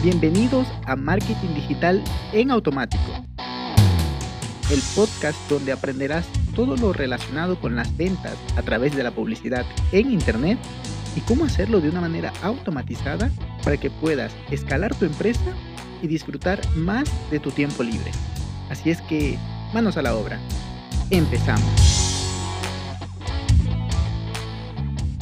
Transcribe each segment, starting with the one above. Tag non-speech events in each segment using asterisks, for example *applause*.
Bienvenidos a Marketing Digital en Automático, el podcast donde aprenderás todo lo relacionado con las ventas a través de la publicidad en Internet y cómo hacerlo de una manera automatizada para que puedas escalar tu empresa y disfrutar más de tu tiempo libre. Así es que, manos a la obra. Empezamos.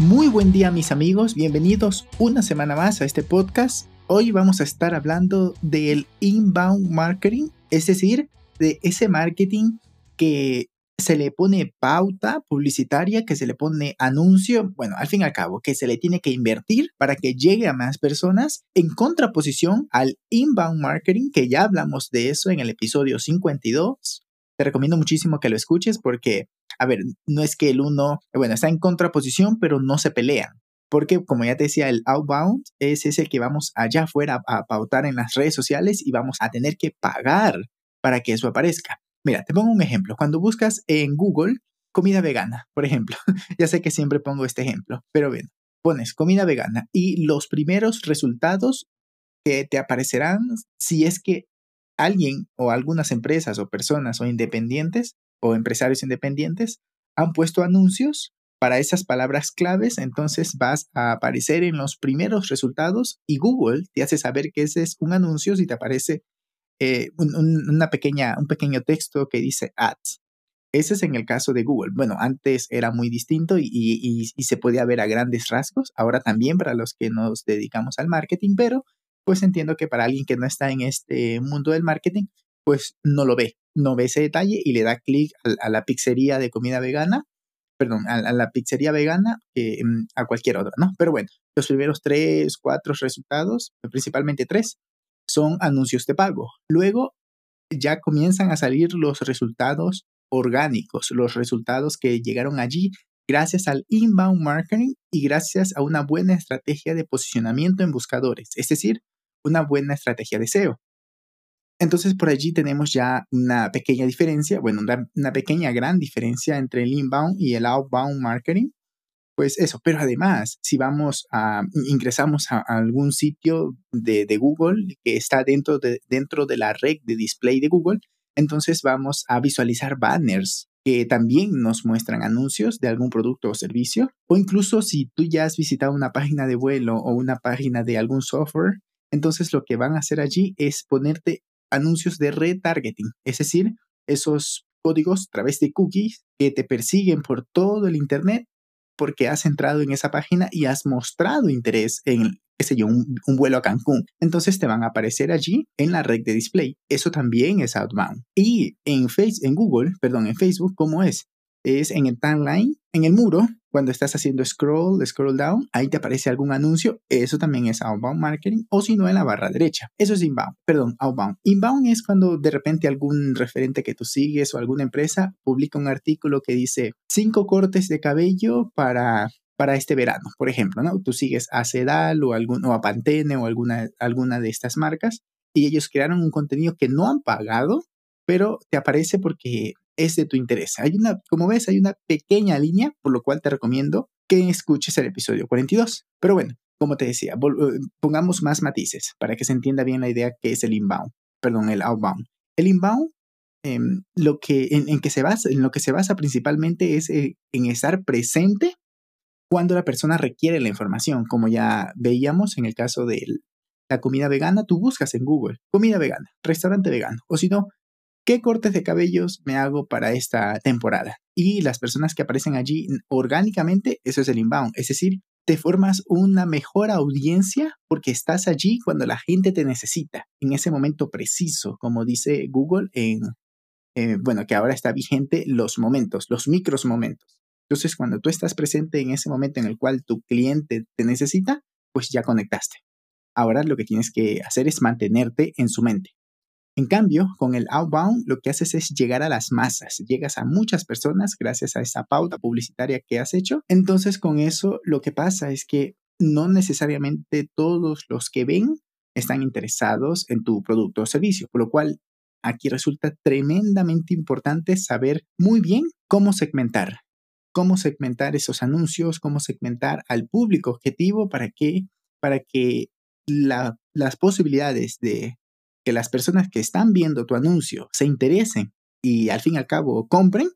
Muy buen día mis amigos, bienvenidos una semana más a este podcast Hoy vamos a estar hablando del inbound marketing, es decir, de ese marketing que se le pone pauta publicitaria, que se le pone anuncio, bueno, al fin y al cabo, que se le tiene que invertir para que llegue a más personas en contraposición al inbound marketing, que ya hablamos de eso en el episodio 52. Te recomiendo muchísimo que lo escuches porque, a ver, no es que el uno, bueno, está en contraposición, pero no se pelean. Porque, como ya te decía, el outbound es ese que vamos allá afuera a pautar en las redes sociales y vamos a tener que pagar para que eso aparezca. Mira, te pongo un ejemplo. Cuando buscas en Google comida vegana, por ejemplo, *laughs* ya sé que siempre pongo este ejemplo, pero bien, pones comida vegana y los primeros resultados que te aparecerán si es que alguien o algunas empresas o personas o independientes o empresarios independientes han puesto anuncios para esas palabras claves, entonces vas a aparecer en los primeros resultados y Google te hace saber que ese es un anuncio si te aparece eh, un, una pequeña, un pequeño texto que dice ads. Ese es en el caso de Google. Bueno, antes era muy distinto y, y, se podía ver a grandes rasgos. Ahora también para los que nos dedicamos al marketing, pero pues entiendo que para alguien que no está en este mundo del marketing, pues no lo ve, no ve ese detalle y le da clic a, a la pizzería de comida vegana perdón, a, la pizzería vegana que mm, a cualquier otra, ¿no? Pero bueno, los primeros tres, cuatro resultados, principalmente tres, son anuncios de pago. Luego ya comienzan a salir los resultados orgánicos, los resultados que llegaron allí gracias al inbound marketing y gracias a una buena estrategia de posicionamiento en buscadores, es decir, una buena estrategia de SEO. Entonces por allí tenemos ya una pequeña diferencia, bueno, una, pequeña gran diferencia entre el inbound y el outbound marketing. Pues eso, pero además, si vamos a, ingresamos a, algún sitio de, de, Google que está dentro de, dentro de la red de display de Google, entonces vamos a visualizar banners que también nos muestran anuncios de algún producto o servicio. O incluso si tú ya has visitado una página de vuelo o una página de algún software, entonces lo que van a hacer allí es ponerte anuncios de retargeting, es decir, esos códigos a través de cookies que te persiguen por todo el Internet porque has entrado en esa página y has mostrado interés en, qué sé yo, un, vuelo a Cancún. Entonces te van a aparecer allí en la red de display. Eso también es outbound. Y en, en Google, perdón, en Facebook, ¿cómo es? Es en el timeline, en el muro, cuando estás haciendo scroll, scroll down, ahí te aparece algún anuncio, eso también es outbound marketing, o si no en la barra derecha. Eso es inbound, perdón, outbound. Inbound es cuando de repente algún referente que tú sigues o alguna empresa publica un artículo que dice cinco cortes de cabello para para este verano, por ejemplo, ¿no? Tú sigues a Sedal o, algún, o a Pantene o alguna, alguna de estas marcas y ellos crearon un contenido que no han pagado, pero te aparece porque es de tu interés. Hay una, como ves, hay una pequeña línea, por lo cual te recomiendo que escuches el episodio 42. Pero bueno, como te decía, eh, pongamos más matices para que se entienda bien la idea que es el inbound, perdón, el outbound. El inbound, em, lo que, en, que se basa, en lo que se basa principalmente es eh, en estar presente cuando la persona requiere la información, como ya veíamos en el caso de la comida vegana, tú buscas en Google comida vegana, restaurante vegano, o si no, ¿Qué cortes de cabellos me hago para esta temporada? Y las personas que aparecen allí orgánicamente, eso es el inbound, es decir, te formas una mejor audiencia porque estás allí cuando la gente te necesita, en ese momento preciso, como dice Google en, eh, bueno, que ahora está vigente los momentos, los micros momentos. Entonces, cuando tú estás presente en ese momento en el cual tu cliente te necesita, pues ya conectaste. Ahora lo que tienes que hacer es mantenerte en su mente. En cambio, con el outbound lo que haces es llegar a las masas, llegas a muchas personas gracias a esa pauta publicitaria que has hecho. Entonces, con eso lo que pasa es que no necesariamente todos los que ven están interesados en tu producto o servicio, por lo cual aquí resulta tremendamente importante saber muy bien cómo segmentar, cómo segmentar esos anuncios, cómo segmentar al público objetivo para que para que la las posibilidades de que las personas que están viendo tu anuncio se interesen y al fin y al cabo compren,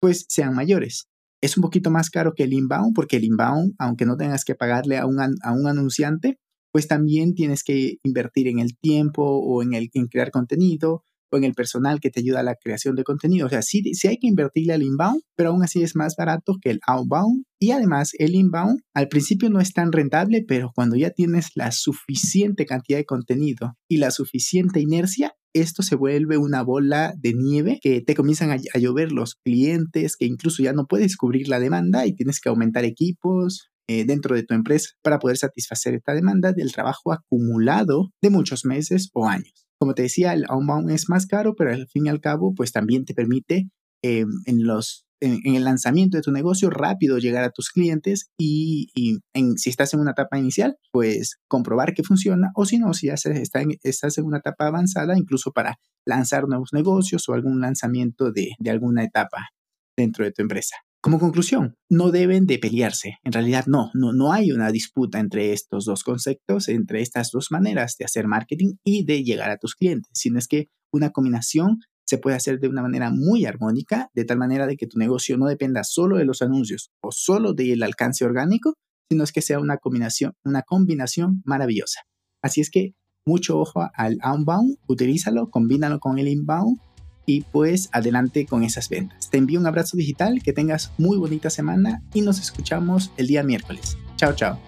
pues sean mayores. Es un poquito más caro que el inbound porque el inbound, aunque no tengas que pagarle a un, a un anunciante, pues también tienes que invertir en el tiempo o en, el, en crear contenido o en el personal que te ayuda a la creación de contenido. O sea, sí, sí hay que invertirle al inbound, pero aún así es más barato que el outbound. Y además el inbound al principio no es tan rentable, pero cuando ya tienes la suficiente cantidad de contenido y la suficiente inercia, esto se vuelve una bola de nieve que te comienzan a, llover los clientes, que incluso ya no puedes cubrir la demanda y tienes que aumentar equipos, eh, dentro de tu empresa para poder satisfacer esta demanda del trabajo acumulado de muchos meses o años. Como te decía, el outbound es más caro, pero al fin y al cabo, pues también te permite eh, en los en, el lanzamiento de tu negocio rápido llegar a tus clientes y, en, si estás en una etapa inicial, pues comprobar que funciona o si no, si ya está estás en una etapa avanzada, incluso para lanzar nuevos negocios o algún lanzamiento de, de alguna etapa dentro de tu empresa. Como conclusión, no deben de pelearse. En realidad no, no, no hay una disputa entre estos dos conceptos, entre estas dos maneras de hacer marketing y de llegar a tus clientes, sino es que una combinación se puede hacer de una manera muy armónica, de tal manera de que tu negocio no dependa solo de los anuncios o solo del alcance orgánico, sino es que sea una combinación, una combinación maravillosa. Así es que mucho ojo al outbound, utilízalo, combínalo con el inbound y pues adelante con esas ventas. Te envío un abrazo digital, que tengas muy bonita semana y nos escuchamos el día miércoles. Chao, chao.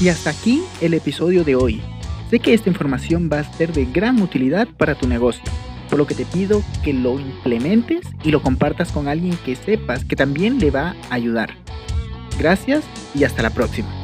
Y hasta aquí el episodio de hoy. Sé que esta información va a ser de gran utilidad para tu negocio, por lo que te pido que lo implementes y lo compartas con alguien que sepas que también le va a ayudar. Gracias y hasta la próxima.